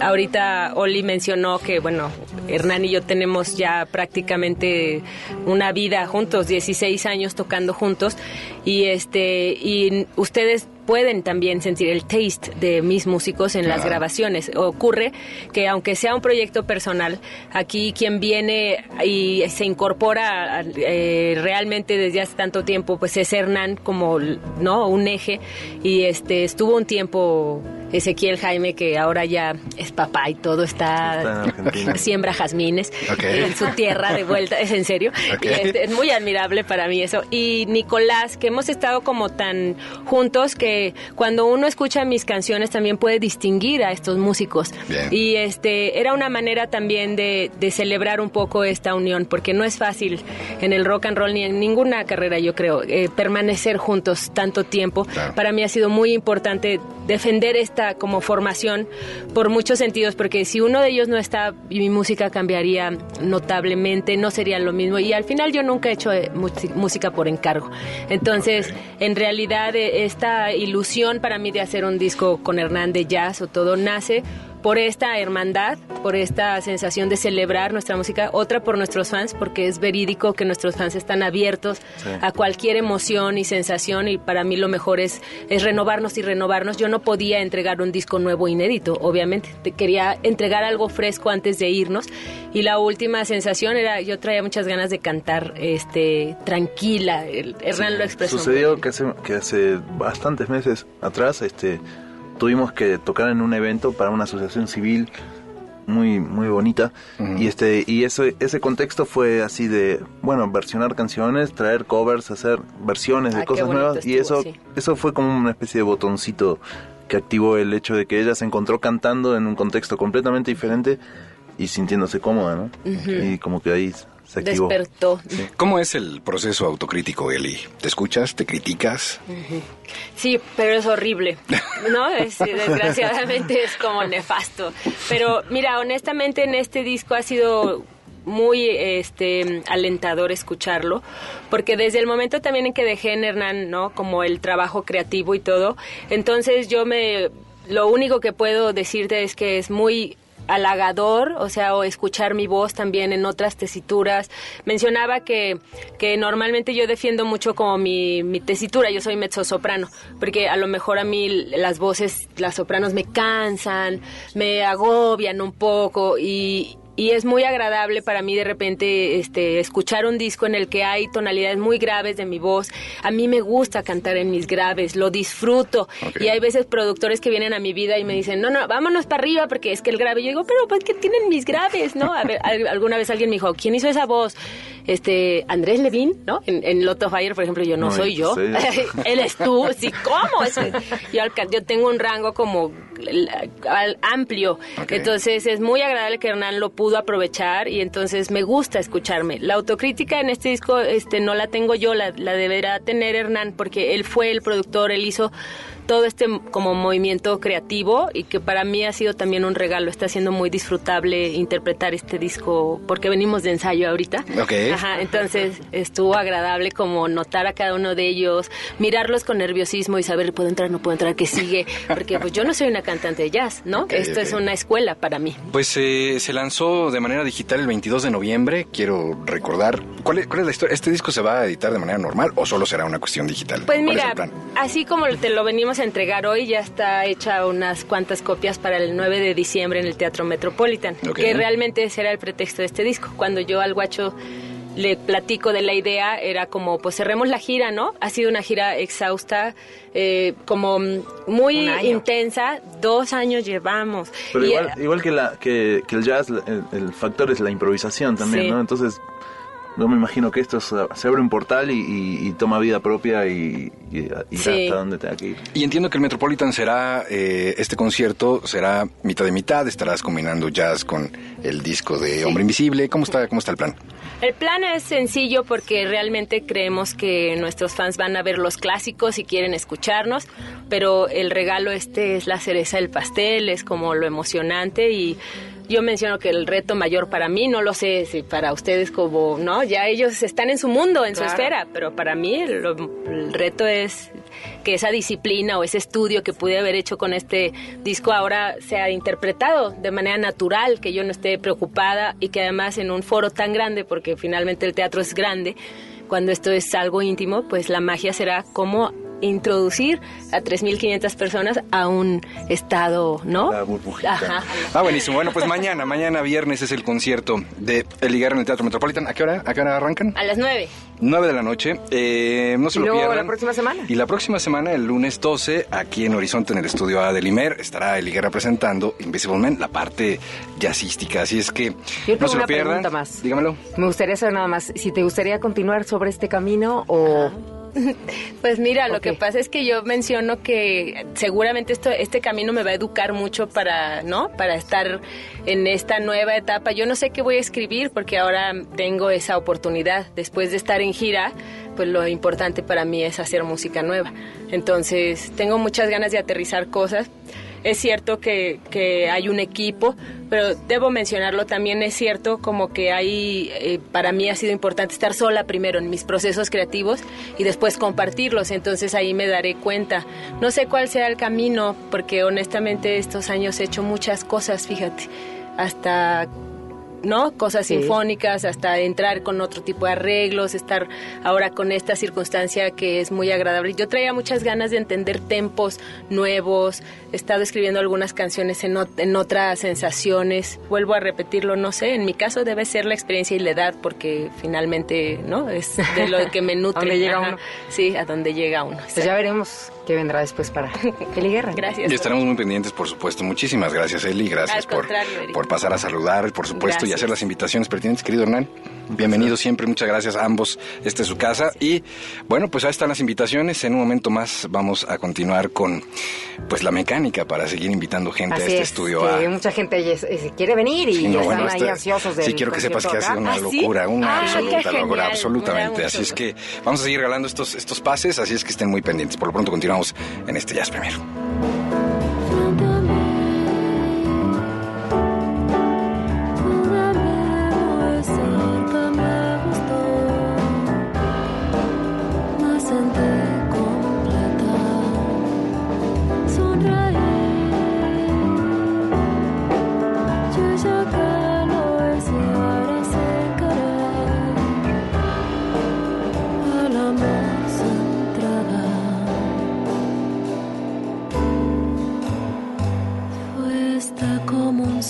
Speaker 7: Ahorita Oli mencionó que, bueno, Hernán y yo tenemos ya prácticamente una vida juntos, 16 años tocando juntos, y este, y ustedes pueden también sentir el taste de mis músicos en las
Speaker 3: Claro.
Speaker 7: grabaciones. Ocurre que aunque sea un proyecto personal, aquí quien viene y se incorpora eh, realmente desde hace tanto tiempo, pues es Hernán como no un eje y este estuvo un tiempo Ezequiel Jaime que ahora ya es papá y todo está,
Speaker 8: Está
Speaker 7: siembra jazmines en su tierra de vuelta, es en serio. Y este, es muy admirable para mí eso. Y Nicolás, que hemos estado como tan juntos que cuando uno escucha mis canciones también puede distinguir a estos músicos.
Speaker 3: Bien.
Speaker 7: Y este era una manera también de, de celebrar un poco esta unión, porque no es fácil en el rock and roll ni en ninguna carrera, yo creo, eh, permanecer juntos tanto tiempo.
Speaker 3: Claro.
Speaker 7: Para mí ha sido muy importante defender esta como formación por muchos sentidos, porque si uno de ellos no está, mi música cambiaría notablemente, no sería lo mismo. Y al final yo nunca he hecho eh, música por encargo. Entonces, en realidad, eh, esta ilusión para mí de hacer un disco con Hernán de jazz o todo nace por esta hermandad, por esta sensación de celebrar nuestra música, otra por nuestros fans, porque es verídico que nuestros fans están abiertos a cualquier emoción y sensación y para mí lo mejor es, es renovarnos y renovarnos. Yo no podía entregar un disco nuevo inédito, obviamente, Te- quería entregar algo fresco antes de irnos y la última sensación era, yo traía muchas ganas de cantar este tranquila, Hernán lo expresó.
Speaker 8: Sucedió que hace, que hace bastantes meses atrás este, tuvimos que tocar en un evento para una asociación civil muy muy bonita. Y este y ese ese contexto fue así de bueno versionar canciones traer covers hacer versiones
Speaker 7: Ah,
Speaker 8: de
Speaker 7: qué
Speaker 8: cosas nuevas. y eso
Speaker 7: sí.
Speaker 8: eso fue como una especie de botoncito que activó el hecho de que ella se encontró cantando en un contexto completamente diferente y sintiéndose cómoda no y como que ahí se
Speaker 7: despertó.
Speaker 3: ¿Cómo es el proceso autocrítico, Eli? ¿Te escuchas? ¿Te criticas?
Speaker 7: Sí, pero es horrible, ¿no? Es- desgraciadamente es como nefasto. Pero mira, honestamente en este disco ha sido muy este alentador escucharlo porque desde el momento también en que dejé en Hernán no como el trabajo creativo y todo entonces yo me lo único que puedo decirte es que es muy halagador, o sea, o escuchar mi voz también en otras tesituras. Mencionaba que, que normalmente yo defiendo mucho como mi, mi tesitura, yo soy mezzosoprano, porque a lo mejor a mí las voces, las sopranos me cansan, me agobian un poco y, y es muy agradable para mí de repente este escuchar un disco en el que hay tonalidades muy graves de mi voz. A mí me gusta cantar en mis graves, lo disfruto. Y hay veces productores que vienen a mi vida y me dicen, no, no, vámonos para arriba porque es que el grave. Yo digo, pero pues que tienen mis graves, ¿no? A ver, al- alguna vez alguien me dijo, ¿quién hizo esa voz? Este, Andrés Levin, ¿no? En, en Lot of Fire, por ejemplo, yo no,
Speaker 8: No,
Speaker 7: soy yo. Él es tú, sí, ¿cómo? Es- yo, yo tengo un rango como amplio. Entonces es muy agradable que Hernán lo pudo aprovechar y entonces me gusta escucharme. La autocrítica en este disco este, no la tengo yo, la, la deberá tener Hernán porque él fue el productor, él hizo todo este como movimiento creativo y que para mí ha sido también un regalo. Está siendo muy disfrutable interpretar este disco porque venimos de ensayo ahorita.
Speaker 3: Ok.
Speaker 7: Ajá, entonces estuvo agradable como notar a cada uno de ellos, mirarlos con nerviosismo y saber, ¿puedo entrar, no puedo entrar, qué sigue? Porque pues yo no soy una cantante de jazz, ¿no? Esto es una escuela para mí.
Speaker 3: Pues eh, se lanzó de manera digital el 22 de noviembre. Quiero recordar. ¿Cuál es, cuál es la historia? ¿Este disco se va a editar de manera normal o solo será una cuestión digital?
Speaker 7: Pues
Speaker 3: ¿Cuál es
Speaker 7: mira, así como te lo venimos a entregar hoy, ya está hecha unas cuantas copias para el 9 de diciembre en el Teatro Metropolitan, que realmente será el pretexto de este disco. Cuando yo al guacho le platico de la idea, era como, pues cerremos la gira, ¿no? Ha sido una gira exhausta, eh, como muy intensa, dos años llevamos.
Speaker 8: Pero
Speaker 7: Y,
Speaker 8: igual,
Speaker 7: eh,
Speaker 8: igual que, la, que, que el jazz, el, el factor es la improvisación también,
Speaker 7: Sí.
Speaker 8: ¿no? Entonces, yo me imagino que esto se, se abre un portal y, y- y toma vida propia y, y, y irá
Speaker 7: Sí.
Speaker 8: hasta donde tenga que ir.
Speaker 3: Y entiendo que el Metropolitan será, eh, este concierto será mitad de mitad, estarás combinando jazz con el disco de Hombre Invisible. ¿Cómo está, cómo está el plan?
Speaker 7: El plan es sencillo porque realmente creemos que nuestros fans van a ver los clásicos y quieren escucharnos, pero el regalo este es la cereza del pastel, es como lo emocionante y yo menciono que el reto mayor para mí, no lo sé si para ustedes como, ¿no? Ya ellos están en su mundo, en su esfera, pero para mí lo- el reto es que esa disciplina o ese estudio que pude haber hecho con este disco ahora sea interpretado de manera natural, que yo no esté preocupada y que además en un foro tan grande, porque finalmente el teatro es grande, cuando esto es algo íntimo, pues la magia será como introducir a 3.500 personas a un estado, ¿no?
Speaker 8: La burbujita.
Speaker 7: Ajá.
Speaker 3: Ah, buenísimo. Bueno, pues mañana, mañana viernes es el concierto de El Ligar en el Teatro Metropolitan. ¿A qué hora? ¿A qué hora arrancan?
Speaker 7: A las 9.
Speaker 3: 9 de la noche. Eh, no se
Speaker 4: Y
Speaker 3: lo
Speaker 4: luego
Speaker 3: pierdan.
Speaker 4: la próxima semana.
Speaker 3: Y la próxima semana, el lunes 12, aquí en Horizonte, en el estudio A del Imer, estará el Ligar representando Invisible Man, la parte jazzística. Así es que
Speaker 4: Yo
Speaker 3: no se lo
Speaker 4: una
Speaker 3: pierdan.
Speaker 4: pregunta más.
Speaker 3: Dígamelo.
Speaker 4: Me gustaría saber nada más si te gustaría continuar sobre este camino o...
Speaker 7: Pues mira, lo que pasa es que yo menciono que seguramente esto, este camino me va a educar mucho para, ¿no? Para estar en esta nueva etapa. Yo no sé qué voy a escribir porque ahora tengo esa oportunidad. Después de estar en gira, pues lo importante para mí es hacer música nueva. Entonces, tengo muchas ganas de aterrizar cosas. Es cierto que, que hay un equipo, pero debo mencionarlo también, es cierto como que hay, eh, para mí ha sido importante estar sola primero en mis procesos creativos y después compartirlos, entonces ahí me daré cuenta. No sé cuál será el camino, porque honestamente estos años he hecho muchas cosas, fíjate, hasta ¿no? Cosas
Speaker 4: Sí.
Speaker 7: sinfónicas, hasta entrar con otro tipo de arreglos, estar ahora con esta circunstancia que es muy agradable. Yo traía muchas ganas de entender tempos nuevos, he estado escribiendo algunas canciones en, ot- en otras sensaciones, vuelvo a repetirlo, no sé, en mi caso debe ser la experiencia y la edad, porque finalmente, ¿no? Es de lo que me nutre.
Speaker 4: Donde llega
Speaker 7: Ajá.
Speaker 4: uno.
Speaker 7: Sí, a donde llega uno.
Speaker 4: Pues ya veremos qué vendrá después para Eli Guerra.
Speaker 7: Gracias.
Speaker 3: Y estaremos muy pendientes, por supuesto. Muchísimas gracias, Eli. Gracias por, por pasar a saludar, por supuesto, y hacer las invitaciones pertinentes, querido Hernán. Bienvenidos siempre, muchas gracias a ambos. Esta es su casa. Y bueno, pues ahí están las invitaciones. En un momento más vamos a continuar con pues la mecánica para seguir invitando gente
Speaker 4: Así
Speaker 3: a este
Speaker 4: es,
Speaker 3: estudio.
Speaker 4: que
Speaker 3: a-
Speaker 4: mucha gente es- quiere venir y
Speaker 3: Sí, no,
Speaker 4: ya
Speaker 3: bueno,
Speaker 4: están ahí
Speaker 3: este-
Speaker 4: ansiosos del
Speaker 3: Sí, quiero que sepas que ha sido una.
Speaker 4: ¿Ah, sí?
Speaker 3: locura, una
Speaker 4: Ah,
Speaker 3: absoluta locura, absolutamente. Así es que vamos a seguir regalando estos, estos pases, así es que estén muy pendientes. Por lo pronto continuamos en este Jazz Premier.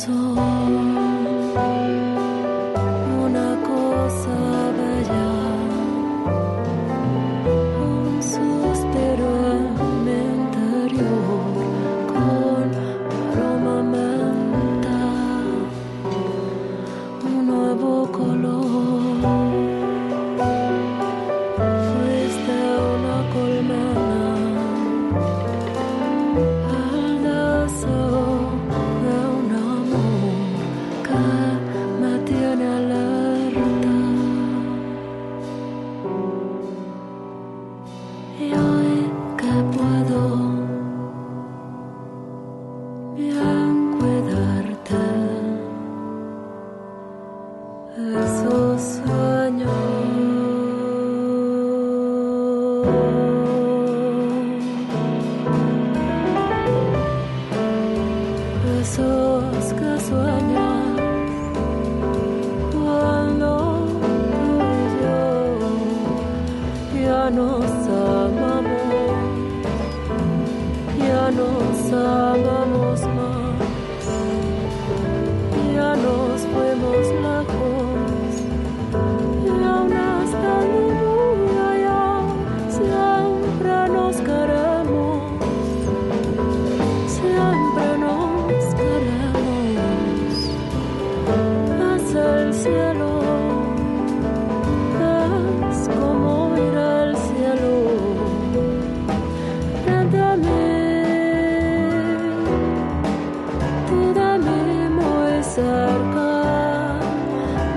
Speaker 9: Como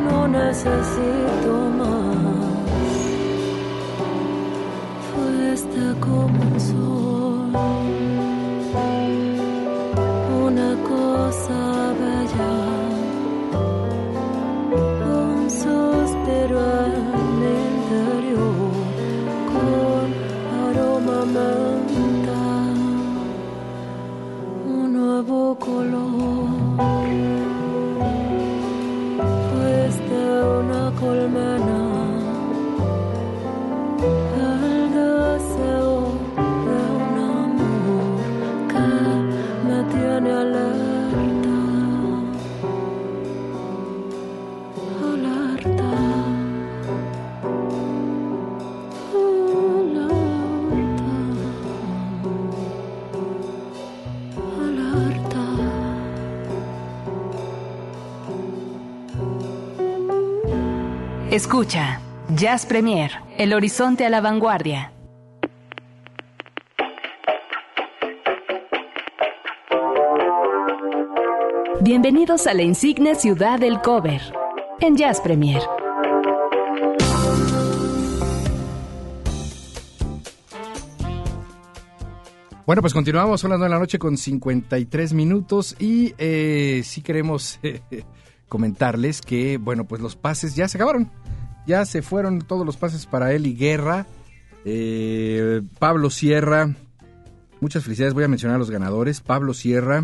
Speaker 9: No necesito más. Fuiste como un sol
Speaker 2: Escucha, Jazz Premier, el horizonte a la vanguardia. Bienvenidos a la insigne ciudad del cover, en Jazz Premier.
Speaker 3: Bueno, pues continuamos, 9 de la noche con 53 minutos y eh, sí queremos eh, comentarles que, bueno, pues los pases ya se acabaron. Ya se fueron todos los pases para Eli Guerra, eh, Pablo Sierra. Muchas felicidades, voy a mencionar a los ganadores. Pablo Sierra,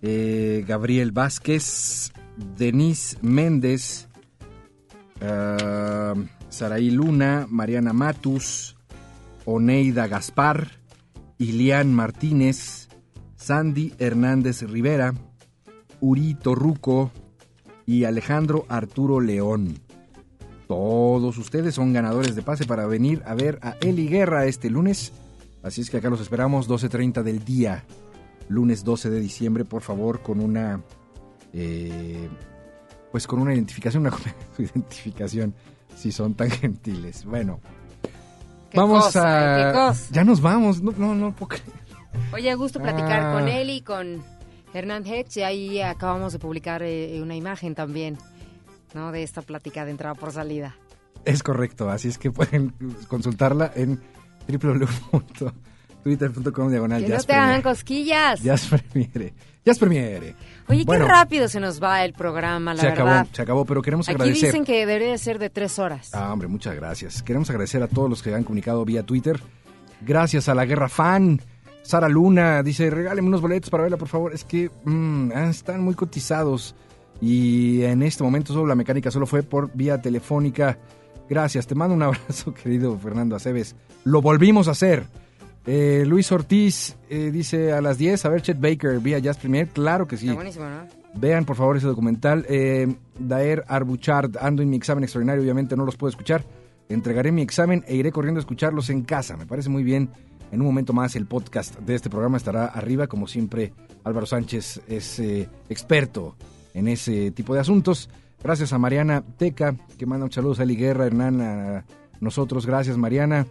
Speaker 3: eh, Gabriel Vázquez, Denise Méndez, ah, Saraí Luna, Mariana Matus, Oneida Gaspar, Ilian Martínez, Sandy Hernández Rivera, Uri Torruco y Alejandro Arturo León. Todos ustedes son ganadores de pase para venir a ver a Eli Guerra este lunes. Así es que acá los esperamos 12.30 del día, lunes 12 de diciembre, por favor, con una... eh, pues con una identificación, una identificación, si son tan gentiles. Bueno,
Speaker 4: Qué
Speaker 3: vamos
Speaker 4: cosa,
Speaker 3: a...
Speaker 4: qué cosa.
Speaker 3: Ya nos vamos, no, no, no creer.
Speaker 4: Oye, gusto platicar
Speaker 3: Ah.
Speaker 4: con él y con Hernán Hedge. Y ahí acabamos de publicar eh, una imagen también, ¿no? De esta plática de entrada por salida.
Speaker 3: Es correcto, así es que pueden consultarla en www.twitter.com diagonal
Speaker 4: Que no te hagan cosquillas.
Speaker 3: Jazz Premiere. Jazz Premiere.
Speaker 4: Oye,
Speaker 3: Bueno,
Speaker 4: qué rápido se nos va el programa, la
Speaker 3: se
Speaker 4: verdad.
Speaker 3: acabó, se acabó, pero queremos
Speaker 4: Aquí
Speaker 3: agradecer.
Speaker 4: dicen que debería de ser de tres horas.
Speaker 3: Ah, hombre, muchas gracias. Queremos agradecer a todos los que han comunicado vía Twitter. Gracias a la Guerra Fan. Sara Luna dice, regáleme unos boletos para verla, por favor. Es que mm, ah, están muy cotizados. Y en este momento solo la mecánica solo fue por vía telefónica. Gracias, te mando un abrazo, querido Fernando Aceves. Lo volvimos a hacer. Eh, Luis Ortiz eh, dice a las 10, a ver Chet Baker vía Jazz Premier. Claro que sí.
Speaker 4: Está buenísimo, ¿no?
Speaker 3: Vean por favor ese documental. Eh, Daer Arbuchard, ando en mi examen extraordinario, obviamente no los puedo escuchar. Entregaré mi examen e iré corriendo a escucharlos en casa. Me parece muy bien. En un momento más el podcast de este programa estará arriba. Como siempre, Álvaro Sánchez es eh, experto en ese tipo de asuntos. Gracias a Mariana Teca, que manda un saludo a Eli Guerra, Hernán, a nosotros. Gracias, Mariana.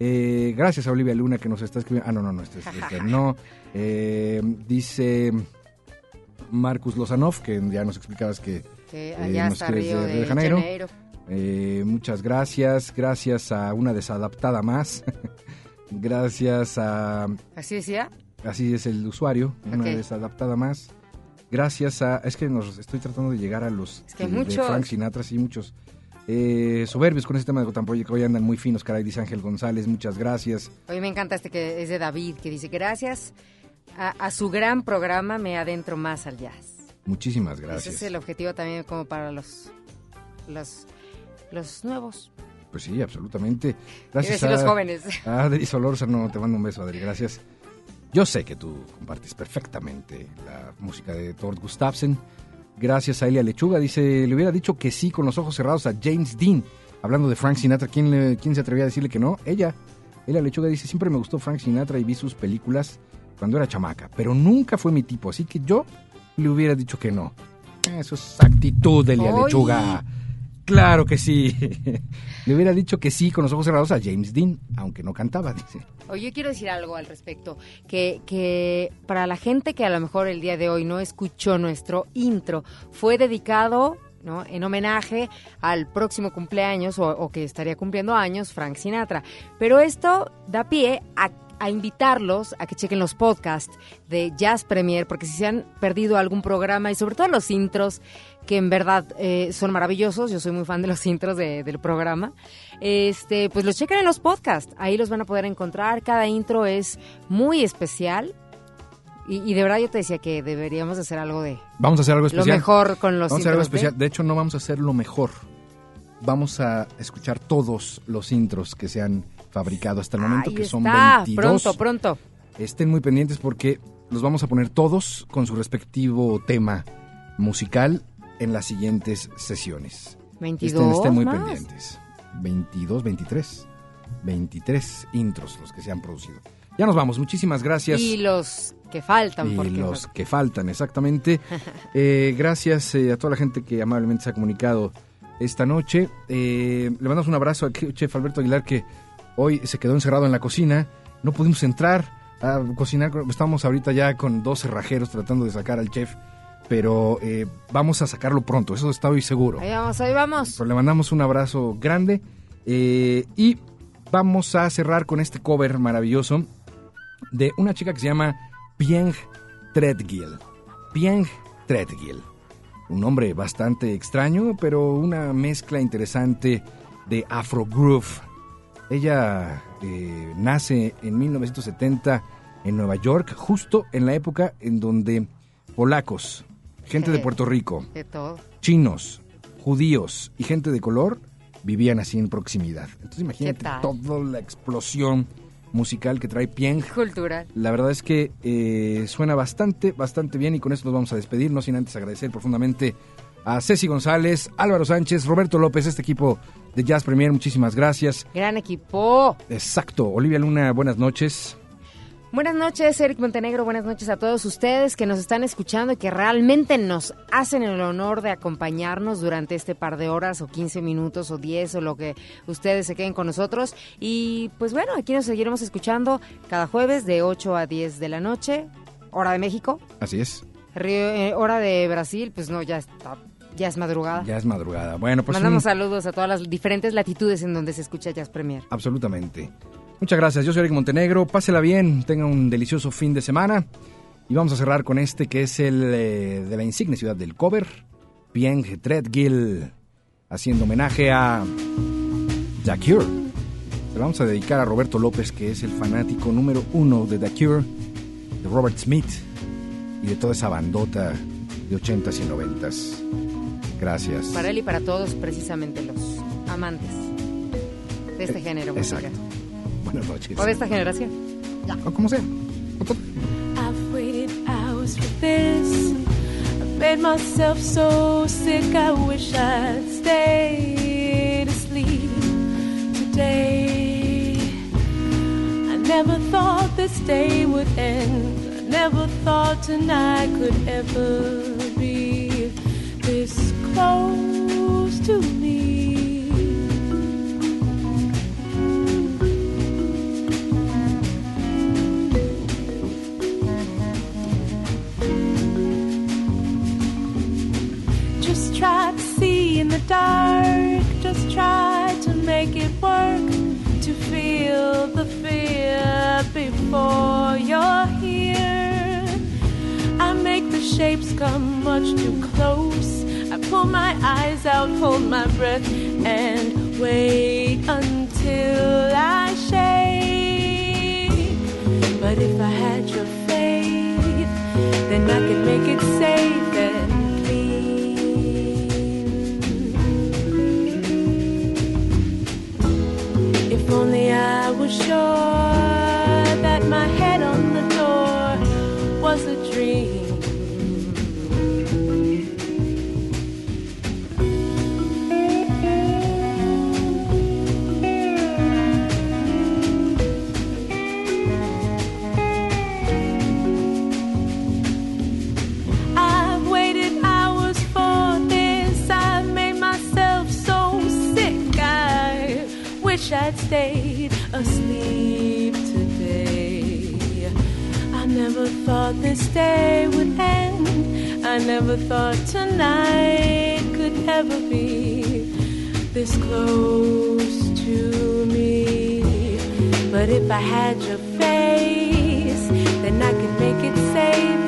Speaker 3: Eh, gracias a Olivia Luna que nos está escribiendo. Ah, no, no, no, este, este, no. Eh, dice Marcus Lozanov, que ya nos explicabas que
Speaker 4: Que
Speaker 3: eh,
Speaker 4: allá
Speaker 3: nos
Speaker 4: está
Speaker 3: escribes
Speaker 4: Río
Speaker 3: de
Speaker 4: de,
Speaker 3: Río de Janeiro.
Speaker 4: Janeiro.
Speaker 3: Eh, muchas gracias. Gracias a una desadaptada más. gracias a.
Speaker 4: ¿Así decía?
Speaker 3: Así es el usuario, una
Speaker 4: Ok.
Speaker 3: desadaptada más. Gracias a. Es que nos estoy tratando de llegar a los.
Speaker 4: que hay
Speaker 3: de- de
Speaker 4: muchos.
Speaker 3: Frank Sinatra, sí, muchos. Eh, soberbios con ese tema de Gotham Project. Hoy andan muy finos, caray, dice Ángel González. Muchas gracias.
Speaker 4: Hoy me encanta este que es de David, que dice, gracias a, a su gran programa me adentro más al jazz.
Speaker 3: Muchísimas
Speaker 4: Ese
Speaker 3: gracias.
Speaker 4: es el objetivo también como para los, los, los nuevos.
Speaker 3: Pues sí, absolutamente.
Speaker 4: A
Speaker 3: Gracias
Speaker 4: decir los jóvenes.
Speaker 3: A Adri Solórzano, te mando un beso, Adri, gracias. Yo sé que tú compartes perfectamente la música de Thor Gustafsson. Gracias a Elia Lechuga, dice, le hubiera dicho que sí con los ojos cerrados a James Dean. Hablando de Frank Sinatra, ¿quién, le- quién se atrevía a decirle que no? Ella. Elia Lechuga dice, siempre me gustó Frank Sinatra y vi sus películas cuando era chamaca, pero nunca fue mi tipo, así que yo le hubiera dicho que no. Eso es actitud, Elia. Lechuga. Claro que sí. Le hubiera dicho que sí con los ojos cerrados a James Dean, aunque no cantaba, dice.
Speaker 4: Oye, yo quiero decir algo al respecto, que, para la gente que a lo mejor el día de hoy no escuchó nuestro intro, fue dedicado ¿no? en homenaje al próximo cumpleaños o, o que estaría cumpliendo años Frank Sinatra. Pero esto da pie a, a invitarlos a que chequen los podcasts de Jazz Premier, porque si se han perdido algún programa y sobre todo los intros, que en verdad eh, son maravillosos, yo soy muy fan de los intros de- del programa, este, pues los chequen en los podcasts, ahí los van a poder encontrar, cada intro es muy especial. Y, y de verdad yo te decía que deberíamos de hacer algo de
Speaker 3: Vamos a hacer algo
Speaker 4: lo mejor con los
Speaker 3: Vamos a hacer algo
Speaker 4: de-
Speaker 3: especial. De hecho, no vamos a hacer lo mejor. Vamos a escuchar todos los intros que se han fabricado hasta el momento,
Speaker 4: Ahí
Speaker 3: que son
Speaker 4: está,
Speaker 3: 22.
Speaker 4: pronto, pronto.
Speaker 3: Estén muy pendientes porque los vamos a poner todos con su respectivo tema musical en las siguientes sesiones.
Speaker 4: 22
Speaker 3: Estén, estén muy
Speaker 4: más.
Speaker 3: pendientes. 22, 23. 23 intros los que se han producido. Ya nos vamos. Muchísimas gracias.
Speaker 4: Y los que faltan,
Speaker 3: Y
Speaker 4: porque
Speaker 3: los que faltan, exactamente. Eh, gracias eh, a toda la gente que amablemente se ha comunicado esta noche. Eh, le mandamos un abrazo al chef Alberto Aguilar que hoy se quedó encerrado en la cocina. No pudimos entrar a cocinar. Estamos ahorita ya con dos cerrajeros tratando de sacar al chef. Pero eh, vamos a sacarlo pronto, eso estoy seguro.
Speaker 4: Ahí vamos, ahí vamos.
Speaker 3: Pero le mandamos un abrazo grande. eh, y vamos a cerrar con este cover maravilloso de una chica que se llama Pieng Threadgill. Pieng Threadgill. Un nombre bastante extraño, pero una mezcla interesante de Afro Groove. Ella eh, nace en 1970 en Nueva York, justo en la época en donde polacos, gente de Puerto Rico,
Speaker 4: De todo.
Speaker 3: chinos, judíos y gente de color vivían así en proximidad. Entonces imagínate toda la explosión musical que trae Pieng.
Speaker 4: Cultural.
Speaker 3: La verdad es que eh, suena bastante, bastante bien y con esto nos vamos a despedir, no sin antes agradecer profundamente a Ceci González, Álvaro Sánchez, Roberto López, este equipo de Jazz Premier, muchísimas gracias.
Speaker 4: Gran equipo.
Speaker 3: Exacto, Olivia Luna, buenas noches.
Speaker 4: Buenas noches, Eric Montenegro. Buenas noches a todos ustedes que nos están escuchando y que realmente nos hacen el honor de acompañarnos durante este par de horas o 15 minutos o 10 o lo que ustedes se queden con nosotros. Y pues bueno, aquí nos seguiremos escuchando cada jueves de 8 a 10 de la noche, hora de México.
Speaker 3: Así es.
Speaker 4: Río- eh, hora de Brasil, pues no, ya está, ya es madrugada.
Speaker 3: Ya es madrugada. Bueno, pues
Speaker 4: Mandamos
Speaker 3: un-
Speaker 4: saludos a todas las diferentes latitudes en donde se escucha Jazz Premier.
Speaker 3: Absolutamente. Muchas gracias. Yo soy Eric Montenegro. Pásela bien. Tenga un delicioso fin de semana. Y vamos a cerrar con este que es el eh, de la insigne ciudad del cover. Pieng Threadgill. Haciendo homenaje a The Cure. Se lo vamos a dedicar a Roberto López, que es el fanático número uno de The Cure, de Robert Smith y de toda esa bandota de 80s y 90s. Gracias.
Speaker 4: Para él y para todos, precisamente los amantes de este género. musical.
Speaker 3: Exacto. Buenas noches.
Speaker 4: O de esta generación.
Speaker 3: O como sea.
Speaker 9: I've waited hours for this. I've made myself so sick. I wish I'd stayed asleep today. I never thought this day would end. I never thought tonight could ever be this close to me. Dark. Just try to make it work. To feel the fear before you're here. I make the shapes come much too close. I pull my eyes out, hold my breath, and wait until I shake. But if I had your faith, then I could make it safe only I was sure wish I'd stayed asleep today. I never thought this day would end. I never thought tonight could ever be this close to me. But if I had your face, then I could make it safe